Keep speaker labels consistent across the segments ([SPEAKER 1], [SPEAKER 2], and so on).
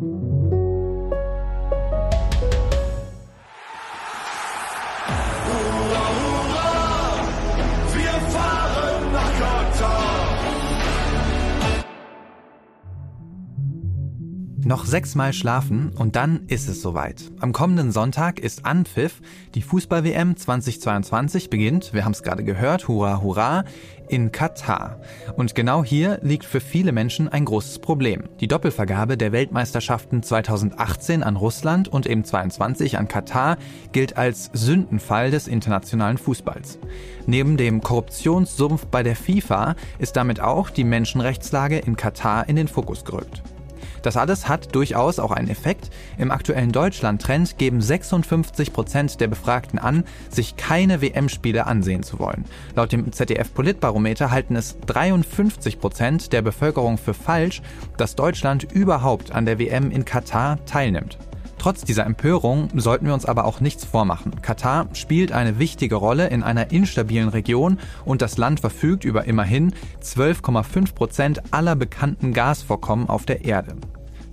[SPEAKER 1] Thank you. Noch sechsmal schlafen und dann ist es soweit. Am kommenden Sonntag ist Anpfiff. Die Fußball-WM 2022 beginnt, wir haben es gerade gehört, hurra, hurra, in Katar. Und genau hier liegt für viele Menschen ein großes Problem. Die Doppelvergabe der Weltmeisterschaften 2018 an Russland und eben 22 an Katar gilt als Sündenfall des internationalen Fußballs. Neben dem Korruptionssumpf bei der FIFA ist damit auch die Menschenrechtslage in Katar in den Fokus gerückt. Das alles hat durchaus auch einen Effekt. Im aktuellen Deutschland-Trend geben 56 Prozent der Befragten an, sich keine WM-Spiele ansehen zu wollen. Laut dem ZDF-Politbarometer halten es 53 Prozent der Bevölkerung für falsch, dass Deutschland überhaupt an der WM in Katar teilnimmt. Trotz dieser Empörung sollten wir uns aber auch nichts vormachen. Katar spielt eine wichtige Rolle in einer instabilen Region und das Land verfügt über immerhin 12,5 Prozent aller bekannten Gasvorkommen auf der Erde.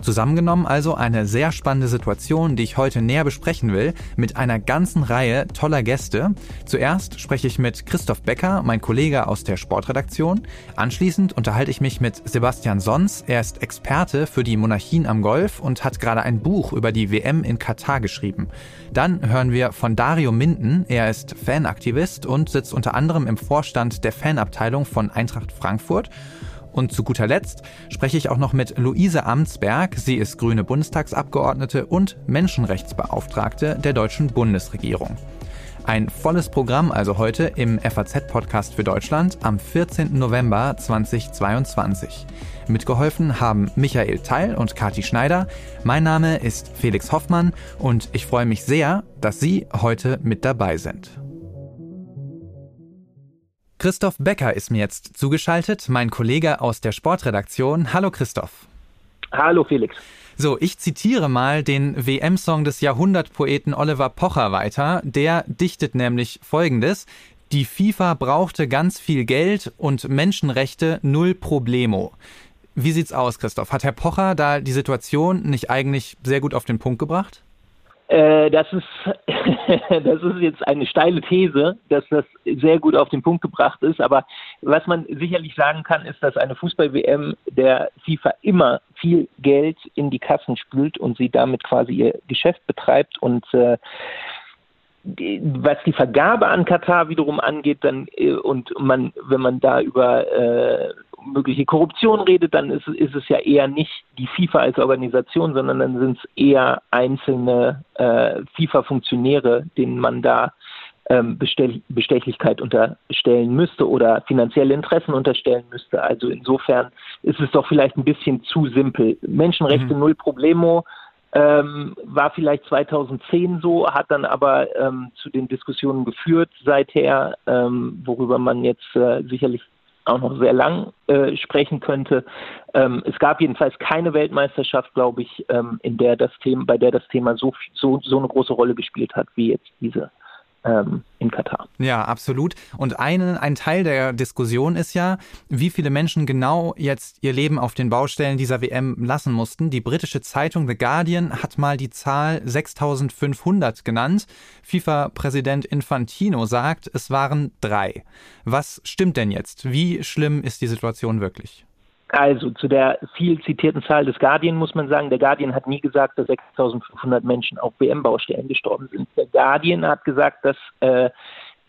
[SPEAKER 1] Zusammengenommen also eine sehr spannende Situation, die ich heute näher besprechen will, mit einer ganzen Reihe toller Gäste. Zuerst spreche ich mit Christoph Becker, mein Kollege aus der Sportredaktion. Anschließend unterhalte ich mich mit Sebastian Sons. Er ist Experte für die Monarchien am Golf und hat gerade ein Buch über die WM in Katar geschrieben. Dann hören wir von Dario Minden. Er ist Fanaktivist und sitzt unter anderem im Vorstand der Fanabteilung von Eintracht Frankfurt. Und zu guter Letzt spreche ich auch noch mit Luise Amtsberg. Sie ist grüne Bundestagsabgeordnete und Menschenrechtsbeauftragte der deutschen Bundesregierung. Ein volles Programm also heute im FAZ-Podcast für Deutschland am 14. November 2022. Mitgeholfen haben Michael Teil und Kati Schneider. Mein Name ist Felix Hoffmann und ich freue mich sehr, dass Sie heute mit dabei sind. Christoph Becker ist mir jetzt zugeschaltet, mein Kollege aus der Sportredaktion. Hallo Christoph.
[SPEAKER 2] Hallo Felix.
[SPEAKER 1] So, ich zitiere mal den WM-Song des Jahrhundertpoeten Oliver Pocher weiter. Der dichtet nämlich folgendes. Die FIFA brauchte ganz viel Geld und Menschenrechte null Problemo. Wie sieht's aus, Christoph? Hat Herr Pocher da die Situation nicht eigentlich sehr gut auf den Punkt gebracht?
[SPEAKER 2] Äh, das ist, das ist jetzt eine steile These, dass das sehr gut auf den Punkt gebracht ist. Aber was man sicherlich sagen kann, ist, dass eine Fußball-WM der FIFA immer viel Geld in die Kassen spült und sie damit quasi ihr Geschäft betreibt und äh, was die Vergabe an Katar wiederum angeht, dann äh, und man, wenn man da über äh, mögliche Korruption redet, dann ist, ist es ja eher nicht die FIFA als Organisation, sondern dann sind es eher einzelne äh, FIFA-Funktionäre, denen man da ähm, Bestech Bestechlichkeit unterstellen müsste oder finanzielle Interessen unterstellen müsste. Also insofern ist es doch vielleicht ein bisschen zu simpel. Menschenrechte mhm. null Problemo. Ähm, war vielleicht 2010 so, hat dann aber ähm, zu den Diskussionen geführt seither, ähm, worüber man jetzt äh, sicherlich auch noch sehr lang äh, sprechen könnte. Ähm, es gab jedenfalls keine Weltmeisterschaft, glaube ich, ähm, in der das Thema, bei der das Thema so, so, so eine große Rolle gespielt hat wie jetzt diese ähm, in Katar.
[SPEAKER 1] Ja, absolut. Und ein, ein Teil der Diskussion ist ja, wie viele Menschen genau jetzt ihr Leben auf den Baustellen dieser WM lassen mussten. Die britische Zeitung The Guardian hat mal die Zahl 6500 genannt. FIFA-Präsident Infantino sagt, es waren drei. Was stimmt denn jetzt? Wie schlimm ist die Situation wirklich?
[SPEAKER 2] Also zu der viel zitierten Zahl des Guardian muss man sagen, der Guardian hat nie gesagt, dass 6500 Menschen auf WM-Baustellen gestorben sind. Der Guardian hat gesagt, dass äh,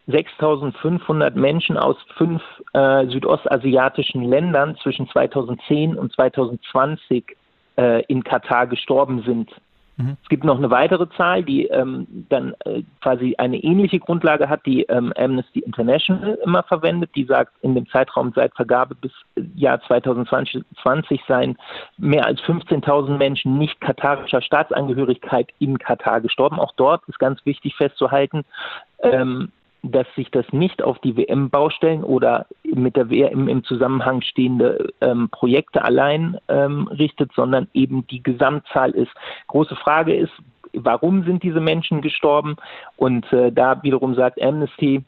[SPEAKER 2] 6500 Menschen aus fünf äh, südostasiatischen Ländern zwischen 2010 und 2020 äh, in Katar gestorben sind. Mhm. Es gibt noch eine weitere Zahl, die ähm, dann äh, quasi eine ähnliche Grundlage hat, die ähm, Amnesty International immer verwendet. Die sagt, in dem Zeitraum seit Vergabe bis äh, Jahr 2020 seien mehr als 15.000 Menschen nicht katarischer Staatsangehörigkeit in Katar gestorben. Auch dort ist ganz wichtig festzuhalten, ähm, dass sich das nicht auf die WM-Baustellen oder mit der WM im Zusammenhang stehende ähm, Projekte allein ähm, richtet, sondern eben die Gesamtzahl ist. Große Frage ist, warum sind diese Menschen gestorben? Und äh, da wiederum sagt Amnesty,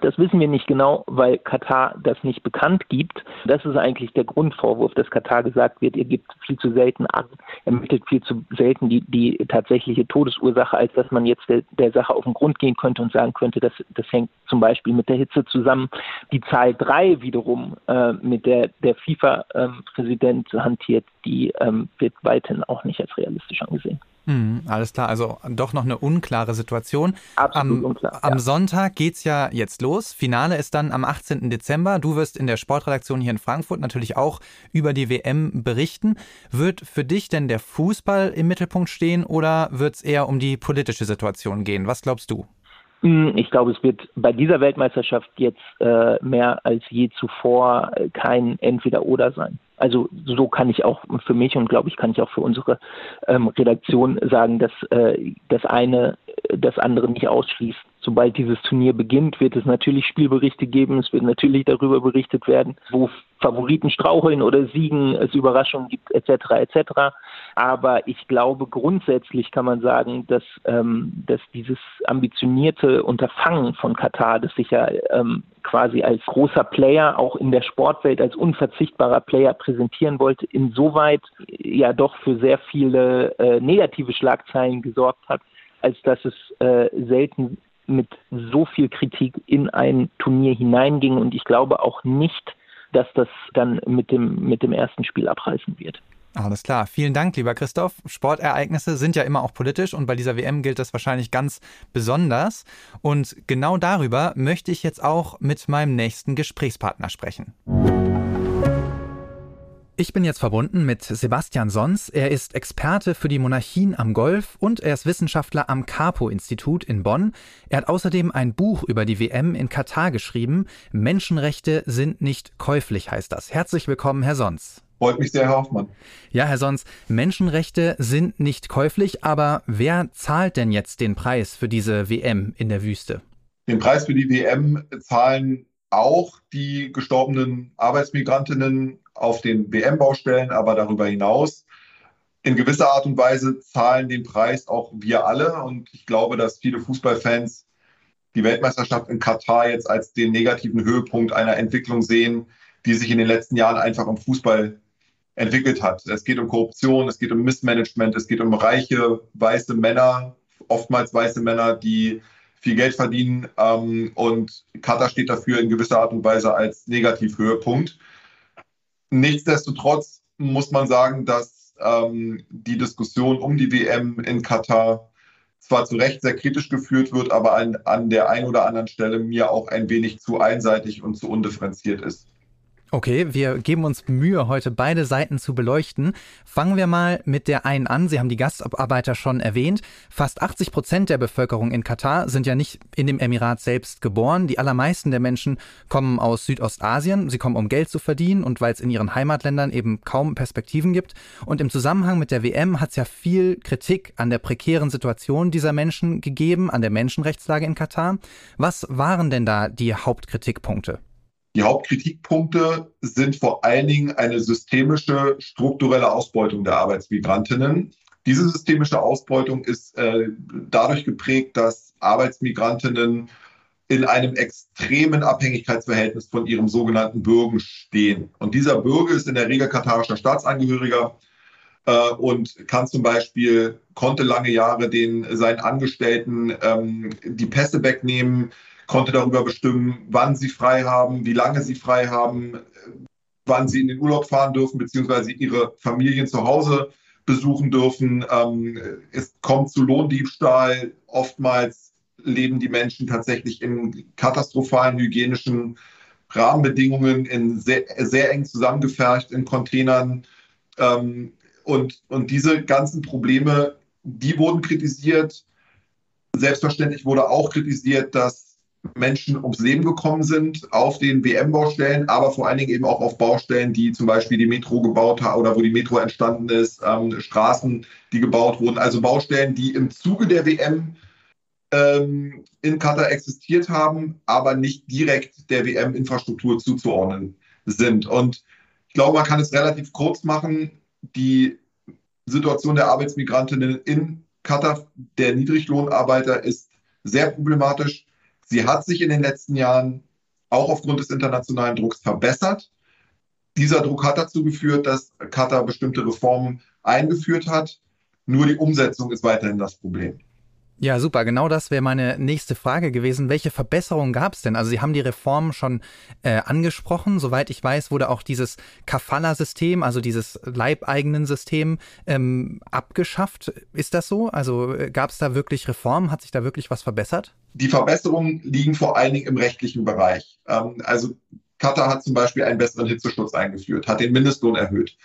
[SPEAKER 2] Das wissen wir nicht genau, weil Katar das nicht bekannt gibt. Das ist eigentlich der Grundvorwurf, dass Katar gesagt wird, ihr gibt viel zu selten an, ermittelt viel zu selten die, die tatsächliche Todesursache, als dass man jetzt der, der Sache auf den Grund gehen könnte und sagen könnte, dass das hängt zum Beispiel mit der Hitze zusammen. Die Zahl drei wiederum, äh, mit der der FIFA-Präsident ähm, hantiert, die ähm, wird weiterhin auch nicht als realistisch angesehen.
[SPEAKER 1] Mhm, alles klar, also doch noch eine unklare Situation.
[SPEAKER 2] Absolut
[SPEAKER 1] am,
[SPEAKER 2] unklar.
[SPEAKER 1] Am
[SPEAKER 2] ja.
[SPEAKER 1] Sonntag geht's ja jetzt los. Finale ist dann am 18. Dezember. Du wirst in der Sportredaktion hier in Frankfurt natürlich auch über die WM berichten. Wird für dich denn der Fußball im Mittelpunkt stehen oder wird es eher um die politische Situation gehen? Was glaubst du?
[SPEAKER 2] Hm, ich glaube, es wird bei dieser Weltmeisterschaft jetzt äh, mehr als je zuvor kein Entweder-Oder sein. Also so kann ich auch für mich und glaube ich kann ich auch für unsere ähm, Redaktion sagen, dass äh, das eine das andere nicht ausschließt. Sobald dieses Turnier beginnt, wird es natürlich Spielberichte geben. Es wird natürlich darüber berichtet werden, wo Favoriten straucheln oder siegen, es Überraschungen gibt, etc. etc. Aber ich glaube, grundsätzlich kann man sagen, dass, ähm, dass dieses ambitionierte Unterfangen von Katar, das sich ja ähm, quasi als großer Player auch in der Sportwelt als unverzichtbarer Player präsentieren wollte, insoweit ja doch für sehr viele äh, negative Schlagzeilen gesorgt hat, als dass es äh, selten mit so viel Kritik in ein Turnier hineinging und ich glaube auch nicht, dass das dann mit dem, mit dem ersten Spiel abreißen wird.
[SPEAKER 1] Alles klar. Vielen Dank, lieber Christoph. Sportereignisse sind ja immer auch politisch und bei dieser WM gilt das wahrscheinlich ganz besonders. Und genau darüber möchte ich jetzt auch mit meinem nächsten Gesprächspartner sprechen. Ich bin jetzt verbunden mit Sebastian Sons. Er ist Experte für die Monarchien am Golf und er ist Wissenschaftler am Capo-Institut in Bonn. Er hat außerdem ein Buch über die WM in Katar geschrieben. Menschenrechte sind nicht käuflich, heißt das. Herzlich willkommen, Herr Sons.
[SPEAKER 3] Freut mich sehr, Herr Hoffmann.
[SPEAKER 1] Ja, Herr Sons, Menschenrechte sind nicht käuflich, aber wer zahlt denn jetzt den Preis für diese WM in der Wüste?
[SPEAKER 3] Den Preis für die WM zahlen auch die gestorbenen Arbeitsmigrantinnen auf den WM-Baustellen, aber darüber hinaus. In gewisser Art und Weise zahlen den Preis auch wir alle. Und ich glaube, dass viele Fußballfans die Weltmeisterschaft in Katar jetzt als den negativen Höhepunkt einer Entwicklung sehen, die sich in den letzten Jahren einfach im Fußball entwickelt hat. Es geht um Korruption, es geht um Missmanagement, es geht um reiche, weiße Männer, oftmals weiße Männer, die viel Geld verdienen. Ähm, und Katar steht dafür in gewisser Art und Weise als Negativhöhepunkt. Nichtsdestotrotz muss man sagen, dass ähm, die Diskussion um die WM in Katar zwar zu Recht sehr kritisch geführt wird, aber an, an der einen oder anderen Stelle mir auch ein wenig zu einseitig und zu undifferenziert ist.
[SPEAKER 1] Okay, wir geben uns Mühe, heute beide Seiten zu beleuchten. Fangen wir mal mit der einen an. Sie haben die Gastarbeiter schon erwähnt. Fast 80 Prozent der Bevölkerung in Katar sind ja nicht in dem Emirat selbst geboren. Die allermeisten der Menschen kommen aus Südostasien. Sie kommen, um Geld zu verdienen und weil es in ihren Heimatländern eben kaum Perspektiven gibt. Und im Zusammenhang mit der WM hat es ja viel Kritik an der prekären Situation dieser Menschen gegeben, an der Menschenrechtslage in Katar. Was waren denn da die Hauptkritikpunkte?
[SPEAKER 3] Die Hauptkritikpunkte sind vor allen Dingen eine systemische, strukturelle Ausbeutung der Arbeitsmigrantinnen. Diese systemische Ausbeutung ist äh, dadurch geprägt, dass Arbeitsmigrantinnen in einem extremen Abhängigkeitsverhältnis von ihrem sogenannten Bürgen stehen. Und dieser Bürger ist in der Regel katarischer Staatsangehöriger äh, und kann zum Beispiel, konnte lange Jahre den seinen Angestellten ähm, die Pässe wegnehmen, konnte darüber bestimmen, wann sie frei haben, wie lange sie frei haben, wann sie in den Urlaub fahren dürfen, beziehungsweise ihre Familien zu Hause besuchen dürfen. Ähm, es kommt zu Lohndiebstahl. Oftmals leben die Menschen tatsächlich in katastrophalen hygienischen Rahmenbedingungen, in sehr, sehr eng zusammengefercht in Containern. Ähm, und, und diese ganzen Probleme, die wurden kritisiert. Selbstverständlich wurde auch kritisiert, dass Menschen ums Leben gekommen sind auf den WM-Baustellen, aber vor allen Dingen eben auch auf Baustellen, die zum Beispiel die Metro gebaut haben oder wo die Metro entstanden ist, ähm, Straßen, die gebaut wurden. Also Baustellen, die im Zuge der WM ähm, in Katar existiert haben, aber nicht direkt der WM-Infrastruktur zuzuordnen sind. Und ich glaube, man kann es relativ kurz machen. Die Situation der Arbeitsmigrantinnen in Katar, der Niedriglohnarbeiter, ist sehr problematisch Sie hat sich in den letzten Jahren auch aufgrund des internationalen Drucks verbessert. Dieser Druck hat dazu geführt, dass Katar bestimmte Reformen eingeführt hat. Nur die Umsetzung ist weiterhin das Problem.
[SPEAKER 1] Ja, super. Genau das wäre meine nächste Frage gewesen. Welche Verbesserungen gab es denn? Also Sie haben die Reform schon äh, angesprochen. Soweit ich weiß, wurde auch dieses Kafala-System, also dieses leibeigenen System, ähm, abgeschafft. Ist das so? Also äh, gab es da wirklich Reformen? Hat sich da wirklich was verbessert?
[SPEAKER 3] Die Verbesserungen liegen vor allen Dingen im rechtlichen Bereich. Ähm, also Katar hat zum Beispiel einen besseren Hitzeschutz eingeführt, hat den Mindestlohn erhöht,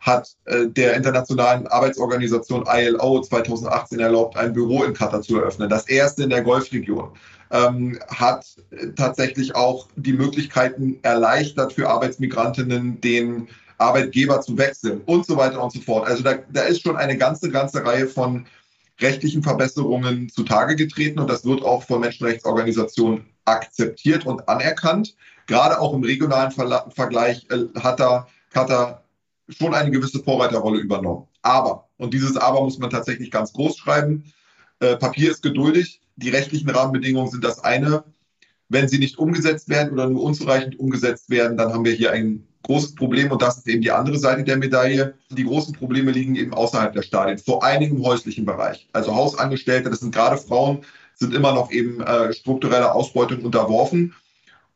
[SPEAKER 3] hat äh, der internationalen Arbeitsorganisation ILO 2018 erlaubt, ein Büro in Katar zu eröffnen, das erste in der Golfregion, ähm, hat äh, tatsächlich auch die Möglichkeiten erleichtert für Arbeitsmigrantinnen, den Arbeitgeber zu wechseln und so weiter und so fort. Also da, da ist schon eine ganze, ganze Reihe von rechtlichen Verbesserungen zutage getreten und das wird auch von Menschenrechtsorganisationen akzeptiert und anerkannt. Gerade auch im regionalen Vergleich äh, hat da Katar schon eine gewisse Vorreiterrolle übernommen. Aber, und dieses Aber muss man tatsächlich ganz groß schreiben, äh, Papier ist geduldig, die rechtlichen Rahmenbedingungen sind das eine. Wenn sie nicht umgesetzt werden oder nur unzureichend umgesetzt werden, dann haben wir hier ein großes Problem und das ist eben die andere Seite der Medaille. Die großen Probleme liegen eben außerhalb der Stadien, vor allen Dingen im häuslichen Bereich. Also Hausangestellte, das sind gerade Frauen, sind immer noch eben äh, struktureller Ausbeutung unterworfen.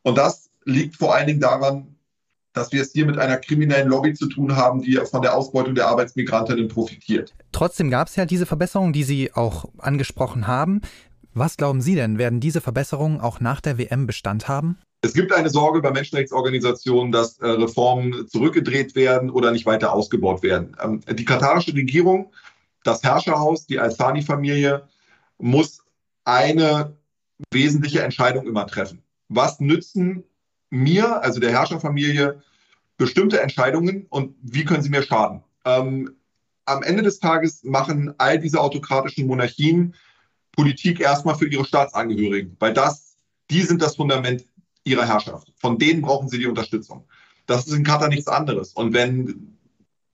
[SPEAKER 3] Und das liegt vor allen Dingen daran, dass wir es hier mit einer kriminellen Lobby zu tun haben, die von der Ausbeutung der Arbeitsmigrantinnen profitiert.
[SPEAKER 1] Trotzdem gab es ja diese Verbesserungen, die Sie auch angesprochen haben. Was glauben Sie denn, werden diese Verbesserungen auch nach der WM Bestand haben?
[SPEAKER 3] Es gibt eine Sorge bei Menschenrechtsorganisationen, dass äh, Reformen zurückgedreht werden oder nicht weiter ausgebaut werden. Ähm, die katarische Regierung, das Herrscherhaus, die Al-Thani-Familie muss eine wesentliche Entscheidung immer treffen. Was nützen mir, also der Herrscherfamilie, bestimmte Entscheidungen und wie können sie mir schaden? Ähm, am Ende des Tages machen all diese autokratischen Monarchien Politik erstmal für ihre Staatsangehörigen, weil das, die sind das Fundament ihrer Herrschaft. Von denen brauchen sie die Unterstützung. Das ist in Katar nichts anderes. Und wenn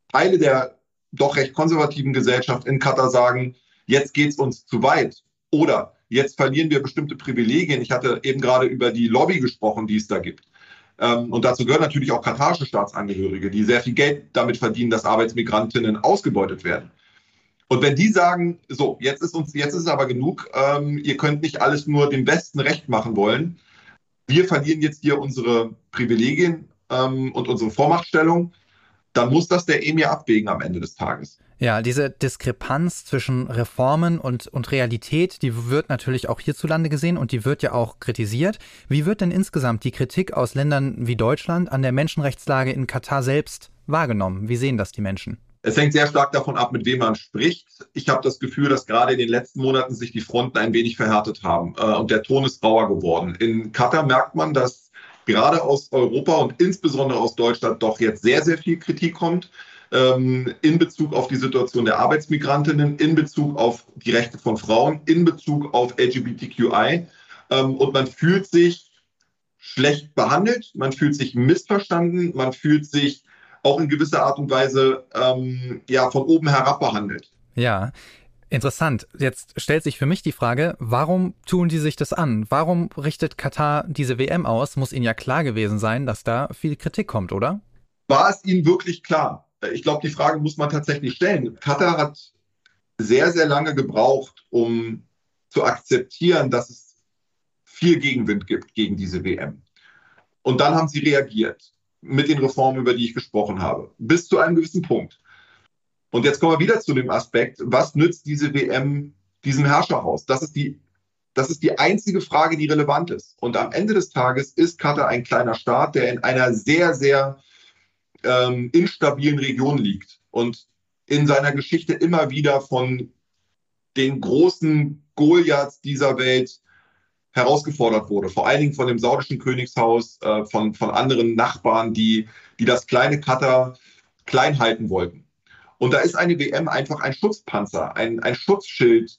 [SPEAKER 3] Teile der doch recht konservativen Gesellschaft in Katar sagen, jetzt geht es uns zu weit oder jetzt verlieren wir bestimmte Privilegien. Ich hatte eben gerade über die Lobby gesprochen, die es da gibt. Ähm, und dazu gehören natürlich auch katarische Staatsangehörige, die sehr viel Geld damit verdienen, dass Arbeitsmigrantinnen ausgebeutet werden. Und wenn die sagen, so, jetzt ist uns, jetzt ist es aber genug, ähm, ihr könnt nicht alles nur dem Westen recht machen wollen, wir verlieren jetzt hier unsere Privilegien ähm, und unsere Vormachtstellung, dann muss das der Emir abwägen am Ende des Tages.
[SPEAKER 1] Ja, diese Diskrepanz zwischen Reformen und, und Realität, die wird natürlich auch hierzulande gesehen und die wird ja auch kritisiert. Wie wird denn insgesamt die Kritik aus Ländern wie Deutschland an der Menschenrechtslage in Katar selbst wahrgenommen? Wie sehen das die Menschen?
[SPEAKER 3] Es hängt sehr stark davon ab, mit wem man spricht. Ich habe das Gefühl, dass gerade in den letzten Monaten sich die Fronten ein wenig verhärtet haben äh, und der Ton ist rauer geworden. In Katar merkt man, dass gerade aus Europa und insbesondere aus Deutschland doch jetzt sehr, sehr viel Kritik kommt ähm, in Bezug auf die Situation der Arbeitsmigrantinnen, in Bezug auf die Rechte von Frauen, in Bezug auf LGBTQI. Ähm, und man fühlt sich schlecht behandelt, man fühlt sich missverstanden, man fühlt sich auch in gewisser Art und Weise ähm, ja, von oben herab behandelt.
[SPEAKER 1] Ja, Interessant. Jetzt stellt sich für mich die Frage, warum tun die sich das an? Warum richtet Katar diese WM aus? Muss ihnen ja klar gewesen sein, dass da viel Kritik kommt, oder?
[SPEAKER 3] War es ihnen wirklich klar? Ich glaube, die Frage muss man tatsächlich stellen. Katar hat sehr, sehr lange gebraucht, um zu akzeptieren, dass es viel Gegenwind gibt gegen diese WM. Und dann haben sie reagiert mit den Reformen, über die ich gesprochen habe, bis zu einem gewissen Punkt. Und jetzt kommen wir wieder zu dem Aspekt, was nützt diese WM diesem Herrscherhaus? Das ist die, das ist die einzige Frage, die relevant ist. Und am Ende des Tages ist Katar ein kleiner Staat, der in einer sehr, sehr ähm, instabilen Region liegt und in seiner Geschichte immer wieder von den großen Goliaths dieser Welt herausgefordert wurde, vor allen Dingen von dem saudischen Königshaus, äh, von, von anderen Nachbarn, die, die das kleine Katar klein halten wollten. Und da ist eine WM einfach ein Schutzpanzer, ein, ein Schutzschild,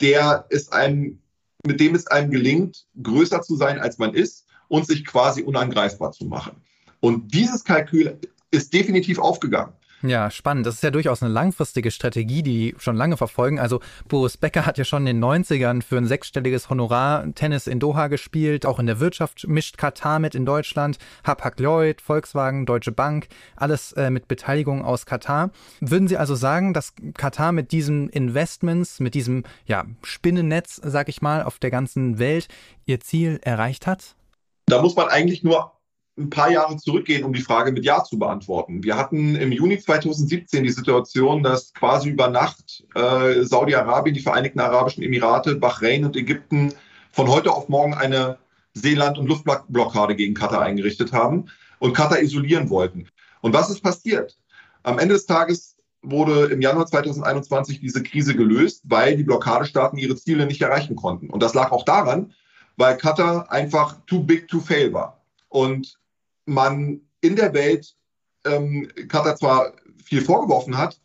[SPEAKER 3] der ist einem, mit dem es einem gelingt, größer zu sein, als man ist und sich quasi unangreifbar zu machen. Und dieses Kalkül ist definitiv aufgegangen.
[SPEAKER 1] Ja, spannend. Das ist ja durchaus eine langfristige Strategie, die schon lange verfolgen. Also Boris Becker hat ja schon in den 90ern für ein sechsstelliges Honorar Tennis in Doha gespielt. Auch in der Wirtschaft mischt Katar mit in Deutschland. Hapag-Lloyd, Volkswagen, Deutsche Bank, alles äh, mit Beteiligung aus Katar. Würden Sie also sagen, dass Katar mit diesen Investments, mit diesem ja, Spinnennetz, sag ich mal, auf der ganzen Welt ihr Ziel erreicht hat?
[SPEAKER 3] Da muss man eigentlich nur ein paar Jahre zurückgehen, um die Frage mit Ja zu beantworten. Wir hatten im Juni 2017 die Situation, dass quasi über Nacht äh, Saudi-Arabien, die Vereinigten Arabischen Emirate, Bahrain und Ägypten von heute auf morgen eine Seeland- und Luftblockade gegen Katar eingerichtet haben und Katar isolieren wollten. Und was ist passiert? Am Ende des Tages wurde im Januar 2021 diese Krise gelöst, weil die Blockadestaaten ihre Ziele nicht erreichen konnten. Und das lag auch daran, weil Katar einfach too big to fail war. Und man in der Welt ähm, Katar zwar viel vorgeworfen hat,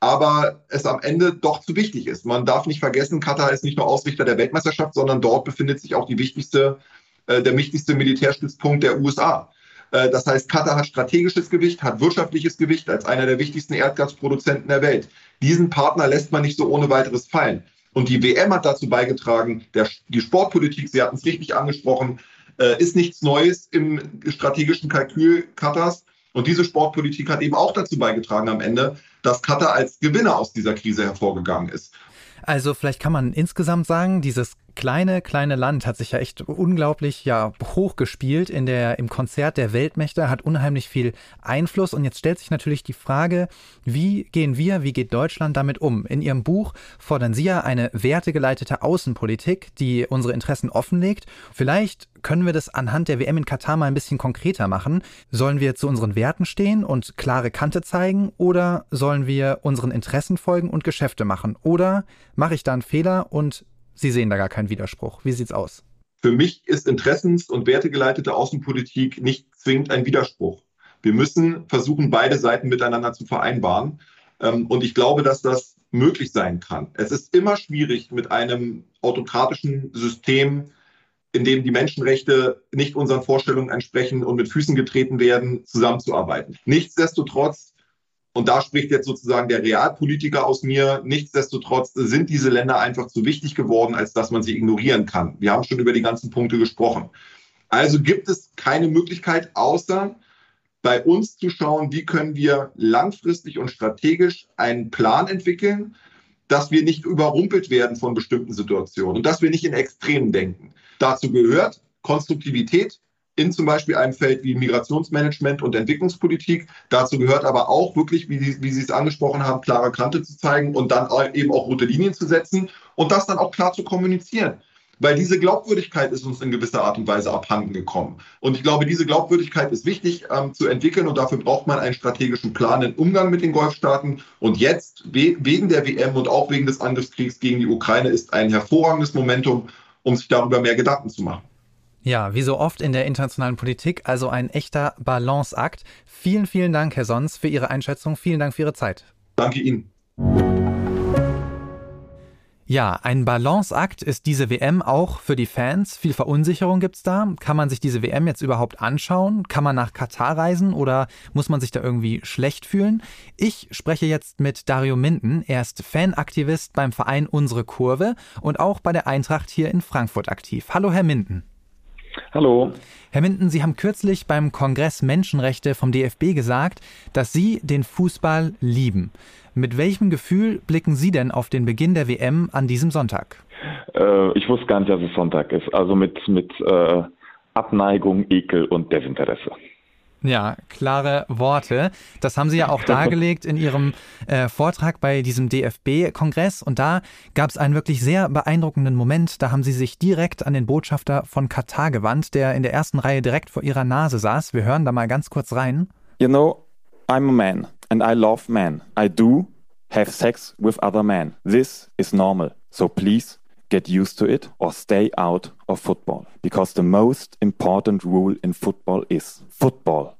[SPEAKER 3] aber es am Ende doch zu wichtig ist. Man darf nicht vergessen, Katar ist nicht nur Ausrichter der Weltmeisterschaft, sondern dort befindet sich auch die wichtigste, äh, der wichtigste Militärstützpunkt der USA. Äh, das heißt, Katar hat strategisches Gewicht, hat wirtschaftliches Gewicht als einer der wichtigsten Erdgasproduzenten der Welt. Diesen Partner lässt man nicht so ohne weiteres fallen. Und die WM hat dazu beigetragen, der, die Sportpolitik, Sie hatten es richtig angesprochen, äh, ist nichts Neues im strategischen Kalkül Katars. Und diese Sportpolitik hat eben auch dazu beigetragen am Ende, dass Katar als Gewinner aus dieser Krise hervorgegangen ist.
[SPEAKER 1] Also vielleicht kann man insgesamt sagen, dieses kleine, kleine Land hat sich ja echt unglaublich ja hochgespielt in der, im Konzert der Weltmächte, hat unheimlich viel Einfluss. Und jetzt stellt sich natürlich die Frage, wie gehen wir, wie geht Deutschland damit um? In Ihrem Buch fordern Sie ja eine wertegeleitete Außenpolitik, die unsere Interessen offenlegt. Vielleicht können wir das anhand der WM in Katar mal ein bisschen konkreter machen? Sollen wir zu unseren Werten stehen und klare Kante zeigen oder sollen wir unseren Interessen folgen und Geschäfte machen? Oder mache ich da einen Fehler und Sie sehen da gar keinen Widerspruch. Wie sieht's aus?
[SPEAKER 3] Für mich ist interessens- und wertegeleitete Außenpolitik nicht zwingend ein Widerspruch. Wir müssen versuchen, beide Seiten miteinander zu vereinbaren. Ähm, und ich glaube, dass das möglich sein kann. Es ist immer schwierig, mit einem autokratischen System, in dem die Menschenrechte nicht unseren Vorstellungen entsprechen und mit Füßen getreten werden, zusammenzuarbeiten. Nichtsdestotrotz und da spricht jetzt sozusagen der Realpolitiker aus mir. Nichtsdestotrotz sind diese Länder einfach zu wichtig geworden, als dass man sie ignorieren kann. Wir haben schon über die ganzen Punkte gesprochen. Also gibt es keine Möglichkeit, außer bei uns zu schauen, wie können wir langfristig und strategisch einen Plan entwickeln, dass wir nicht überrumpelt werden von bestimmten Situationen und dass wir nicht in Extremen denken. Dazu gehört Konstruktivität, in zum Beispiel einem Feld wie Migrationsmanagement und Entwicklungspolitik. Dazu gehört aber auch wirklich, wie Sie, wie Sie es angesprochen haben, klare Kante zu zeigen und dann eben auch rote Linien zu setzen und das dann auch klar zu kommunizieren. Weil diese Glaubwürdigkeit ist uns in gewisser Art und Weise abhanden gekommen. Und ich glaube, diese Glaubwürdigkeit ist wichtig ähm, zu entwickeln und dafür braucht man einen strategischen Plan im Umgang mit den Golfstaaten. Und jetzt, we wegen der WM und auch wegen des Angriffskriegs gegen die Ukraine, ist ein hervorragendes Momentum, um sich darüber mehr Gedanken zu machen.
[SPEAKER 1] Ja, wie so oft in der internationalen Politik, also ein echter Balanceakt. Vielen, vielen Dank, Herr Sons, für Ihre Einschätzung. Vielen Dank für Ihre Zeit.
[SPEAKER 3] Danke Ihnen.
[SPEAKER 1] Ja, ein Balanceakt ist diese WM auch für die Fans. Viel Verunsicherung gibt's da. Kann man sich diese WM jetzt überhaupt anschauen? Kann man nach Katar reisen oder muss man sich da irgendwie schlecht fühlen? Ich spreche jetzt mit Dario Minden. Er ist Fanaktivist beim Verein Unsere Kurve und auch bei der Eintracht hier in Frankfurt aktiv. Hallo, Herr Minden.
[SPEAKER 4] Hallo.
[SPEAKER 1] Herr Minden, Sie haben kürzlich beim Kongress Menschenrechte vom DFB gesagt, dass Sie den Fußball lieben. Mit welchem Gefühl blicken Sie denn auf den Beginn der WM an diesem Sonntag?
[SPEAKER 4] Äh, ich wusste gar nicht, dass es Sonntag ist. Also mit, mit äh, Abneigung, Ekel und Desinteresse.
[SPEAKER 1] Ja, klare Worte. Das haben Sie ja auch dargelegt in Ihrem äh, Vortrag bei diesem DFB-Kongress. Und da gab es einen wirklich sehr beeindruckenden Moment. Da haben Sie sich direkt an den Botschafter von Katar gewandt, der in der ersten Reihe direkt vor Ihrer Nase saß. Wir hören da mal ganz kurz rein.
[SPEAKER 4] You know, I'm a man and I love men. I do have sex with other men. This is normal. So please get used to it or stay out of football. Because the most important rule in football is football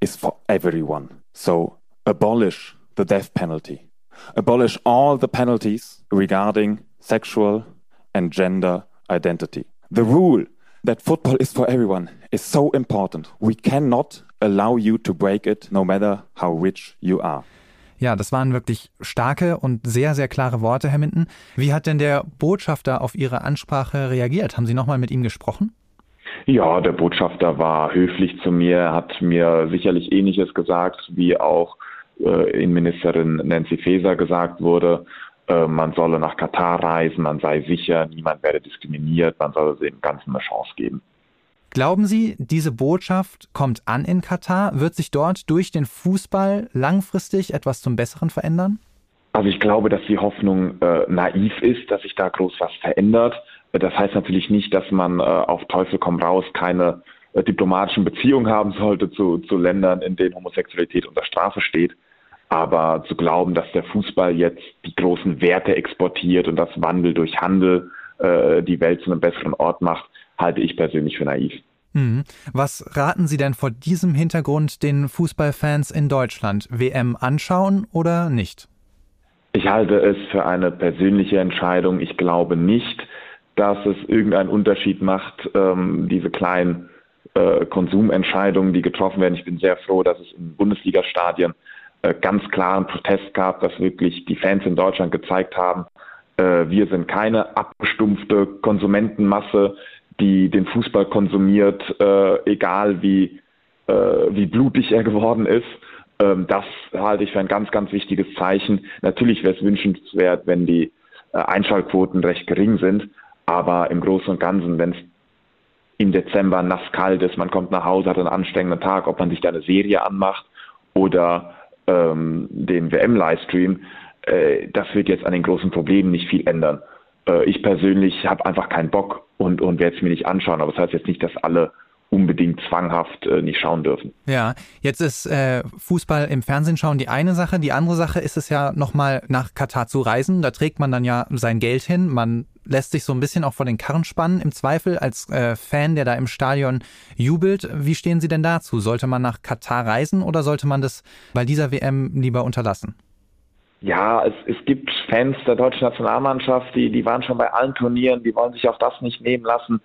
[SPEAKER 4] is for everyone. So abolish the death penalty. Abolish all the penalties regarding sexual and gender identity. The rule that football is for everyone is so important. We cannot allow you to break it no matter how rich you are.
[SPEAKER 1] Ja, das waren wirklich starke und sehr, sehr klare Worte, Herr Minden. Wie hat denn der Botschafter auf Ihre Ansprache reagiert? Haben Sie nochmal mit ihm gesprochen?
[SPEAKER 5] Ja, der Botschafter war höflich zu mir, hat mir sicherlich ähnliches gesagt, wie auch äh, Innenministerin Nancy Faeser gesagt wurde. Äh, man solle nach Katar reisen, man sei sicher, niemand werde diskriminiert, man solle dem Ganzen eine Chance geben.
[SPEAKER 1] Glauben Sie, diese Botschaft kommt an in Katar? Wird sich dort durch den Fußball langfristig etwas zum Besseren verändern?
[SPEAKER 5] Also ich glaube, dass die Hoffnung äh, naiv ist, dass sich da groß was verändert. Das heißt natürlich nicht, dass man äh, auf Teufel komm raus keine äh, diplomatischen Beziehungen haben sollte zu, zu Ländern, in denen Homosexualität unter Strafe steht. Aber zu glauben, dass der Fußball jetzt die großen Werte exportiert und das Wandel durch Handel äh, die Welt zu einem besseren Ort macht, halte ich persönlich für naiv.
[SPEAKER 1] Mhm. Was raten Sie denn vor diesem Hintergrund den Fußballfans in Deutschland? WM anschauen oder nicht?
[SPEAKER 5] Ich halte es für eine persönliche Entscheidung. Ich glaube nicht, dass es irgendeinen Unterschied macht, ähm, diese kleinen äh, Konsumentscheidungen, die getroffen werden. Ich bin sehr froh, dass es in Bundesliga-Stadien äh, ganz klaren Protest gab, dass wirklich die Fans in Deutschland gezeigt haben, äh, wir sind keine abgestumpfte Konsumentenmasse, die den Fußball konsumiert, äh, egal wie, äh, wie blutig er geworden ist. Ähm, das halte ich für ein ganz, ganz wichtiges Zeichen. Natürlich wäre es wünschenswert, wenn die äh, Einschaltquoten recht gering sind, aber im Großen und Ganzen, wenn es im Dezember nass kalt ist, man kommt nach Hause, hat einen anstrengenden Tag, ob man sich da eine Serie anmacht oder ähm, den WM-Livestream, äh, das wird jetzt an den großen Problemen nicht viel ändern. Äh, ich persönlich habe einfach keinen Bock und, und werde es mir nicht anschauen. Aber das heißt jetzt nicht, dass alle unbedingt zwanghaft äh, nicht schauen dürfen.
[SPEAKER 1] Ja, jetzt ist äh, Fußball im Fernsehen schauen die eine Sache. Die andere Sache ist es ja nochmal nach Katar zu reisen. Da trägt man dann ja sein Geld hin. Man lässt sich so ein bisschen auch vor den Karren spannen im Zweifel als äh, Fan, der da im Stadion jubelt. Wie stehen Sie denn dazu? Sollte man nach Katar reisen oder sollte man das bei dieser WM lieber unterlassen?
[SPEAKER 5] Ja, es, es gibt Fans der deutschen Nationalmannschaft, die, die waren schon bei allen Turnieren, die wollen sich auch das nicht nehmen lassen.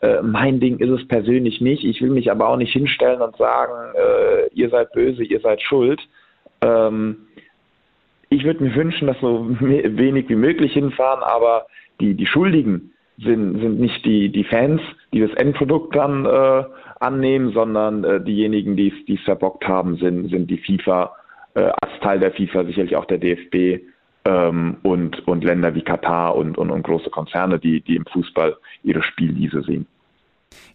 [SPEAKER 5] Äh, mein Ding ist es persönlich nicht. Ich will mich aber auch nicht hinstellen und sagen, äh, ihr seid böse, ihr seid schuld. Ähm, ich würde mir wünschen, dass so wenig wie möglich hinfahren, aber die, die Schuldigen sind, sind nicht die, die Fans, die das Endprodukt dann äh, annehmen, sondern äh, diejenigen, die es verbockt haben, sind, sind die FIFA äh, als Teil der FIFA sicherlich auch der DFB ähm, und, und Länder wie Katar und, und, und große Konzerne, die, die im Fußball ihre Spielwiese sehen.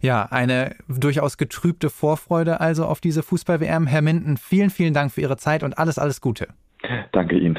[SPEAKER 1] Ja, eine durchaus getrübte Vorfreude also auf diese Fußball-WM. Herr Minden, vielen, vielen Dank für Ihre Zeit und alles, alles Gute.
[SPEAKER 5] Danke Ihnen.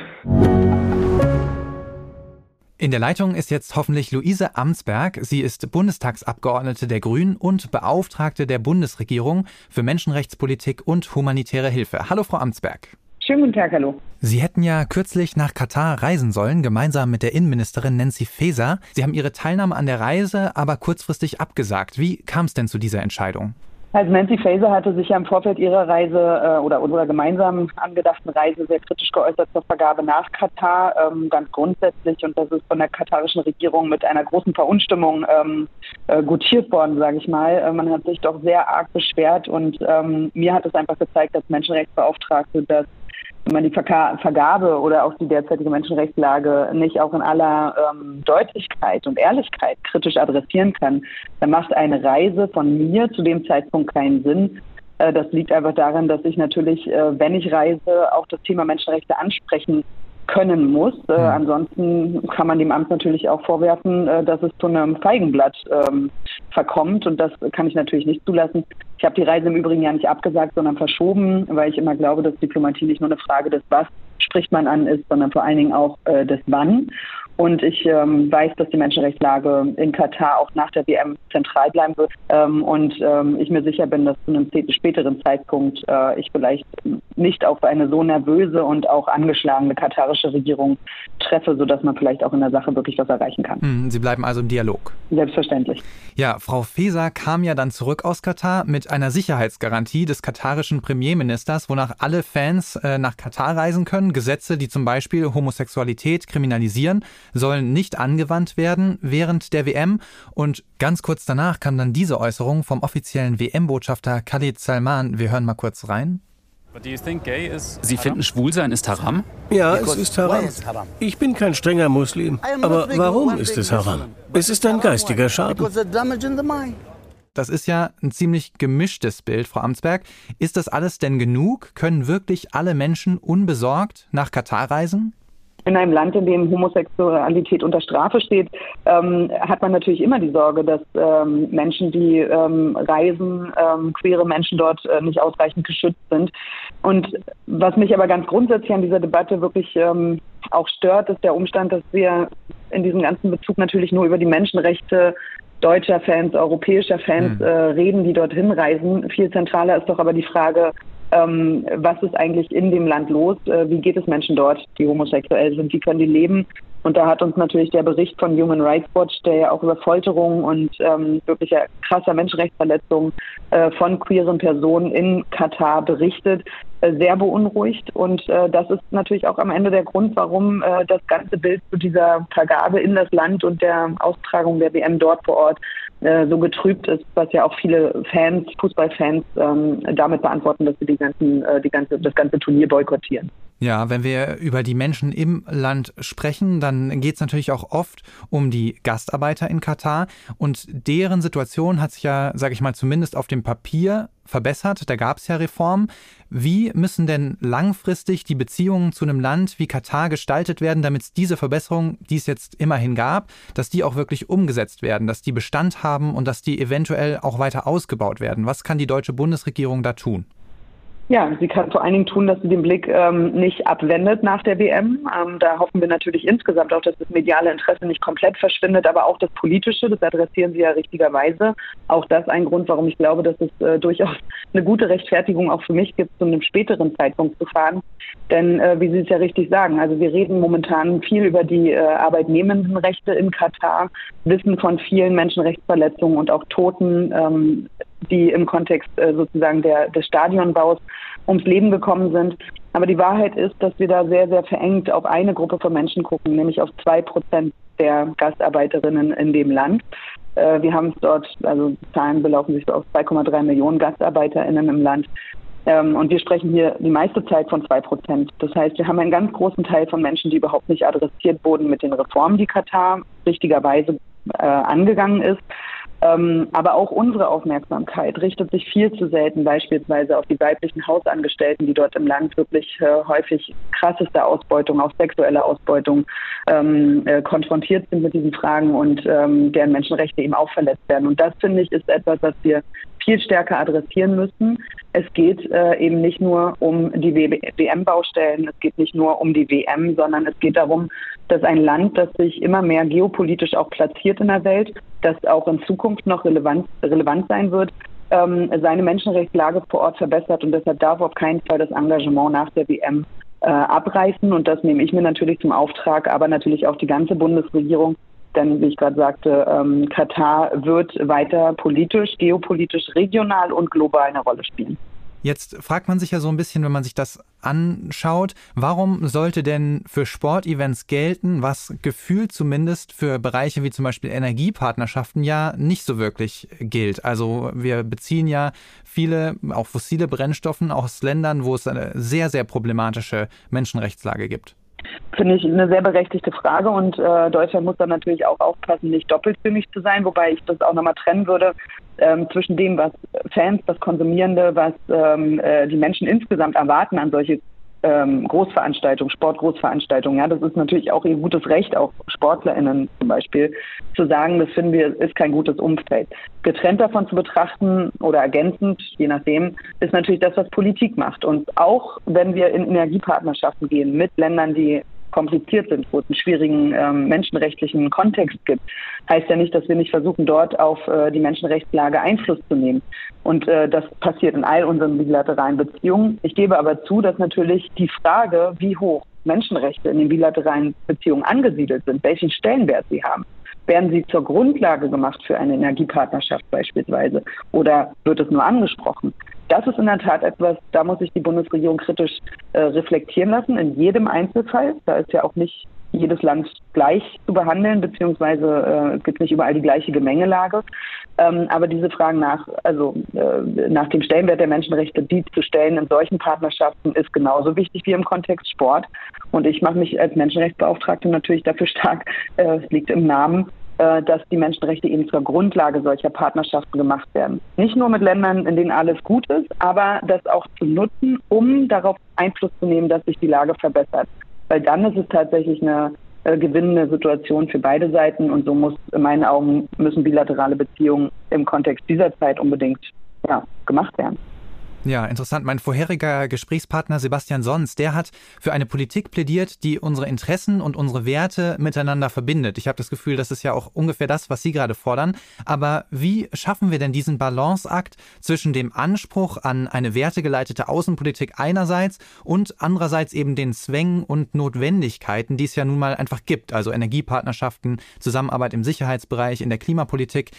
[SPEAKER 1] In der Leitung ist jetzt hoffentlich Luise Amtsberg. Sie ist Bundestagsabgeordnete der Grünen und Beauftragte der Bundesregierung für Menschenrechtspolitik und humanitäre Hilfe. Hallo, Frau Amtsberg.
[SPEAKER 6] Schönen guten Tag, hallo.
[SPEAKER 1] Sie hätten ja kürzlich nach Katar reisen sollen, gemeinsam mit der Innenministerin Nancy Faeser. Sie haben Ihre Teilnahme an der Reise aber kurzfristig abgesagt. Wie kam es denn zu dieser Entscheidung?
[SPEAKER 6] Also Nancy Faeser hatte sich ja im Vorfeld ihrer Reise äh, oder unserer gemeinsam angedachten Reise sehr kritisch geäußert zur Vergabe nach Katar, ähm, ganz grundsätzlich. Und das ist von der katarischen Regierung mit einer großen Verunstimmung ähm, äh, gutiert worden, sage ich mal. Äh, man hat sich doch sehr arg beschwert und ähm, mir hat es einfach gezeigt als Menschenrechtsbeauftragte, dass wenn man die Vergabe oder auch die derzeitige Menschenrechtslage nicht auch in aller ähm, Deutlichkeit und Ehrlichkeit kritisch adressieren kann, dann macht eine Reise von mir zu dem Zeitpunkt keinen Sinn. Äh, das liegt einfach daran, dass ich natürlich, äh, wenn ich reise, auch das Thema Menschenrechte ansprechen können muss. Äh, hm. ansonsten kann man dem Amt natürlich auch vorwerfen, äh, dass es zu einem Feigenblatt ähm, verkommt und das kann ich natürlich nicht zulassen. Ich habe die Reise im Übrigen ja nicht abgesagt, sondern verschoben, weil ich immer glaube, dass Diplomatie nicht nur eine Frage des Was spricht man an ist, sondern vor allen Dingen auch äh, des Wann. Und ich ähm, weiß, dass die Menschenrechtslage in Katar auch nach der WM zentral bleiben wird. Ähm, und ähm, ich mir sicher bin, dass zu einem späteren Zeitpunkt äh, ich vielleicht nicht auf eine so nervöse und auch angeschlagene katarische Regierung treffe, sodass man vielleicht auch in der Sache wirklich was erreichen kann.
[SPEAKER 1] Hm, Sie bleiben also im Dialog.
[SPEAKER 6] Selbstverständlich.
[SPEAKER 1] Ja, Frau Feser kam ja dann zurück aus Katar mit einer Sicherheitsgarantie des katarischen Premierministers, wonach alle Fans äh, nach Katar reisen können Gesetze, die zum Beispiel Homosexualität kriminalisieren, sollen nicht angewandt werden während der WM. Und ganz kurz danach kam dann diese Äußerung vom offiziellen WM-Botschafter Khalid Salman. Wir hören mal kurz rein.
[SPEAKER 7] Sie finden Schwulsein ist Haram?
[SPEAKER 8] Ja, es ist Haram. Ich bin kein strenger Muslim. Aber warum ist es Haram? Es ist ein geistiger Schaden.
[SPEAKER 1] Das ist ja ein ziemlich gemischtes Bild, Frau Amtsberg. Ist das alles denn genug? Können wirklich alle Menschen unbesorgt nach Katar reisen?
[SPEAKER 6] in einem Land, in dem Homosexualität unter Strafe steht, ähm, hat man natürlich immer die Sorge, dass ähm, Menschen, die ähm, reisen, ähm, queere Menschen dort äh, nicht ausreichend geschützt sind. Und was mich aber ganz grundsätzlich an dieser Debatte wirklich ähm, auch stört, ist der Umstand, dass wir in diesem ganzen Bezug natürlich nur über die Menschenrechte deutscher Fans, europäischer Fans mhm. äh, reden, die dorthin reisen. Viel zentraler ist doch aber die Frage, ähm, was ist eigentlich in dem Land los? Äh, wie geht es Menschen dort, die homosexuell sind? Wie können die leben? Und da hat uns natürlich der Bericht von Human Rights Watch, der ja auch über Folterungen und ähm, wirklicher krasser Menschenrechtsverletzungen äh, von queeren Personen in Katar berichtet, äh, sehr beunruhigt. Und äh, das ist natürlich auch am Ende der Grund, warum äh, das ganze Bild zu dieser Vergabe in das Land und der Austragung der WM dort vor Ort äh, so getrübt ist, was ja auch viele Fans, Fußballfans, ähm, damit beantworten, dass sie die ganzen, äh, die ganze, das ganze Turnier boykottieren.
[SPEAKER 1] Ja, wenn wir über die Menschen im Land sprechen, dann geht es natürlich auch oft um die Gastarbeiter in Katar und deren Situation hat sich ja, sage ich mal, zumindest auf dem Papier verbessert. Da gab es ja Reformen. Wie müssen denn langfristig die Beziehungen zu einem Land wie Katar gestaltet werden, damit diese Verbesserungen, die es jetzt immerhin gab, dass die auch wirklich umgesetzt werden, dass die Bestand haben und dass die eventuell auch weiter ausgebaut werden? Was kann die deutsche Bundesregierung da tun?
[SPEAKER 6] Ja, sie kann vor allen Dingen tun, dass sie den Blick ähm, nicht abwendet nach der WM. Ähm, da hoffen wir natürlich insgesamt auch, dass das mediale Interesse nicht komplett verschwindet, aber auch das politische, das adressieren Sie ja richtigerweise. Auch das ein Grund, warum ich glaube, dass es äh, durchaus eine gute Rechtfertigung auch für mich gibt, zu einem späteren Zeitpunkt zu fahren. Denn äh, wie Sie es ja richtig sagen, also wir reden momentan viel über die äh, Arbeitnehmendenrechte in Katar, wissen von vielen Menschenrechtsverletzungen und auch Toten. Ähm, die im Kontext äh, sozusagen der, des Stadionbaus ums Leben gekommen sind. Aber die Wahrheit ist, dass wir da sehr, sehr verengt auf eine Gruppe von Menschen gucken, nämlich auf zwei Prozent der Gastarbeiterinnen in dem Land. Äh, wir haben es dort, also Zahlen belaufen sich so auf 2,3 Millionen GastarbeiterInnen im Land. Ähm, und wir sprechen hier die meiste Zeit von zwei Prozent. Das heißt, wir haben einen ganz großen Teil von Menschen, die überhaupt nicht adressiert wurden mit den Reformen, die Katar richtigerweise äh, angegangen ist. Ähm, aber auch unsere Aufmerksamkeit richtet sich viel zu selten beispielsweise auf die weiblichen Hausangestellten, die dort im Land wirklich äh, häufig krasseste Ausbeutung, auch sexuelle Ausbeutung ähm, äh, konfrontiert sind mit diesen Fragen und ähm, deren Menschenrechte eben auch verletzt werden. Und das finde ich ist etwas, was wir viel stärker adressieren müssen. Es geht äh, eben nicht nur um die WM-Baustellen, es geht nicht nur um die WM, sondern es geht darum, dass ein Land, das sich immer mehr geopolitisch auch platziert in der Welt, das auch in Zukunft noch relevant, relevant sein wird, ähm, seine Menschenrechtslage vor Ort verbessert und deshalb darf auf keinen Fall das Engagement nach der WM äh, abreißen. Und das nehme ich mir natürlich zum Auftrag, aber natürlich auch die ganze Bundesregierung, denn wie ich gerade sagte, ähm, Katar wird weiter politisch, geopolitisch, regional und global eine Rolle spielen.
[SPEAKER 1] Jetzt fragt man sich ja so ein bisschen, wenn man sich das anschaut, warum sollte denn für Sportevents gelten, was gefühlt zumindest für Bereiche wie zum Beispiel Energiepartnerschaften ja nicht so wirklich gilt. Also wir beziehen ja viele, auch fossile Brennstoffen aus Ländern, wo es eine sehr, sehr problematische Menschenrechtslage gibt.
[SPEAKER 6] Finde ich eine sehr berechtigte Frage und äh, Deutschland muss dann natürlich auch aufpassen, nicht doppelstimmig zu sein, wobei ich das auch nochmal trennen würde ähm, zwischen dem, was Fans, was Konsumierende, was ähm, äh, die Menschen insgesamt erwarten an solche ähm, Großveranstaltungen, Sportgroßveranstaltungen. Ja, das ist natürlich auch ihr gutes Recht, auch SportlerInnen zum Beispiel, zu sagen, das finden wir, ist kein gutes Umfeld. Getrennt davon zu betrachten oder ergänzend, je nachdem, ist natürlich das, was Politik macht. Und auch wenn wir in Energiepartnerschaften gehen mit Ländern, die kompliziert sind, wo es einen schwierigen ähm, menschenrechtlichen Kontext gibt, heißt ja nicht, dass wir nicht versuchen, dort auf äh, die Menschenrechtslage Einfluss zu nehmen. Und äh, das passiert in all unseren bilateralen Beziehungen. Ich gebe aber zu, dass natürlich die Frage, wie hoch Menschenrechte in den bilateralen Beziehungen angesiedelt sind, welchen Stellenwert sie haben, werden sie zur Grundlage gemacht für eine Energiepartnerschaft beispielsweise oder wird es nur angesprochen? Das ist in der Tat etwas, da muss sich die Bundesregierung kritisch äh, reflektieren lassen, in jedem Einzelfall. Da ist ja auch nicht jedes Land gleich zu behandeln, beziehungsweise äh, gibt nicht überall die gleiche Gemengelage. Ähm, aber diese Fragen nach, also äh, nach dem Stellenwert der Menschenrechte, die zu stellen in solchen Partnerschaften, ist genauso wichtig wie im Kontext Sport. Und ich mache mich als Menschenrechtsbeauftragte natürlich dafür stark, äh, es liegt im Namen, äh, dass die Menschenrechte eben zur Grundlage solcher Partnerschaften gemacht werden. Nicht nur mit Ländern, in denen alles gut ist, aber das auch zu nutzen, um darauf Einfluss zu nehmen, dass sich die Lage verbessert. Weil dann ist es tatsächlich eine äh, gewinnende Situation für beide Seiten und so muss in meinen Augen müssen bilaterale Beziehungen im Kontext dieser Zeit unbedingt ja, gemacht werden.
[SPEAKER 1] Ja, interessant. Mein vorheriger Gesprächspartner Sebastian Sons, der hat für eine Politik plädiert, die unsere Interessen und unsere Werte miteinander verbindet. Ich habe das Gefühl, das ist ja auch ungefähr das, was Sie gerade fordern. Aber wie schaffen wir denn diesen Balanceakt zwischen dem Anspruch an eine wertegeleitete Außenpolitik einerseits und andererseits eben den Zwängen und Notwendigkeiten, die es ja nun mal einfach gibt, also Energiepartnerschaften, Zusammenarbeit im Sicherheitsbereich, in der Klimapolitik.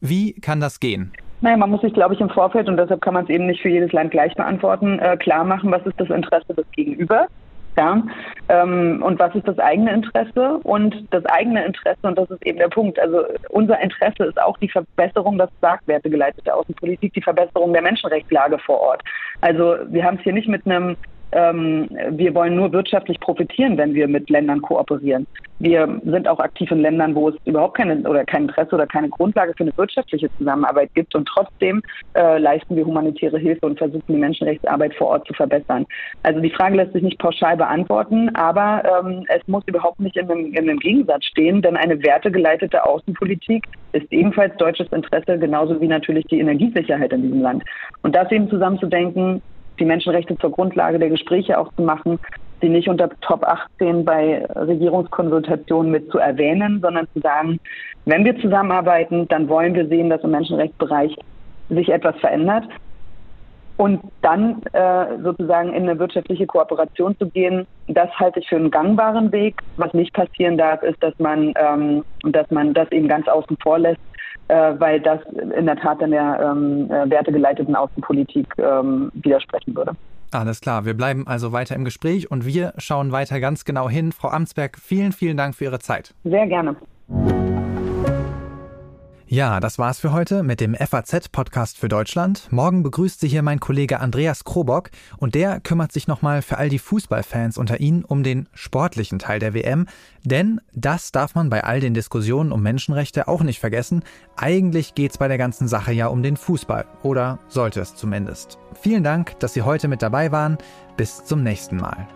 [SPEAKER 1] Wie kann das gehen?
[SPEAKER 6] Naja, man muss sich, glaube ich, im Vorfeld, und deshalb kann man es eben nicht für jedes Land gleich beantworten, äh, klar machen, was ist das Interesse des Gegenübers. Ja, ähm, und was ist das eigene Interesse? Und das eigene Interesse, und das ist eben der Punkt, also unser Interesse ist auch die Verbesserung, das sagt wertegeleitete Außenpolitik, die Verbesserung der Menschenrechtslage vor Ort. Also wir haben es hier nicht mit einem ähm, wir wollen nur wirtschaftlich profitieren, wenn wir mit Ländern kooperieren. Wir sind auch aktiv in Ländern, wo es überhaupt keine oder kein Interesse oder keine Grundlage für eine wirtschaftliche Zusammenarbeit gibt und trotzdem äh, leisten wir humanitäre Hilfe und versuchen die Menschenrechtsarbeit vor Ort zu verbessern. Also die Frage lässt sich nicht pauschal beantworten, aber ähm, es muss überhaupt nicht in einem, in einem Gegensatz stehen, denn eine wertegeleitete Außenpolitik ist ebenfalls deutsches Interesse, genauso wie natürlich die Energiesicherheit in diesem Land. Und das eben zusammenzudenken, die Menschenrechte zur Grundlage der Gespräche auch zu machen, sie nicht unter Top 18 bei Regierungskonsultationen mit zu erwähnen, sondern zu sagen, wenn wir zusammenarbeiten, dann wollen wir sehen, dass im Menschenrechtsbereich sich etwas verändert. Und dann äh, sozusagen in eine wirtschaftliche Kooperation zu gehen, das halte ich für einen gangbaren Weg. Was nicht passieren darf, ist, dass man, ähm, dass man das eben ganz außen vor lässt weil das in der Tat in der ähm, äh, wertegeleiteten Außenpolitik ähm, widersprechen würde.
[SPEAKER 1] Alles klar, wir bleiben also weiter im Gespräch und wir schauen weiter ganz genau hin. Frau Amtsberg, vielen, vielen Dank für Ihre Zeit.
[SPEAKER 6] Sehr gerne.
[SPEAKER 1] Ja, das war's für heute mit dem FAZ-Podcast für Deutschland. Morgen begrüßt Sie hier mein Kollege Andreas Krobock und der kümmert sich nochmal für all die Fußballfans unter Ihnen um den sportlichen Teil der WM. Denn das darf man bei all den Diskussionen um Menschenrechte auch nicht vergessen. Eigentlich geht's bei der ganzen Sache ja um den Fußball. Oder sollte es zumindest. Vielen Dank, dass Sie heute mit dabei waren. Bis zum nächsten Mal.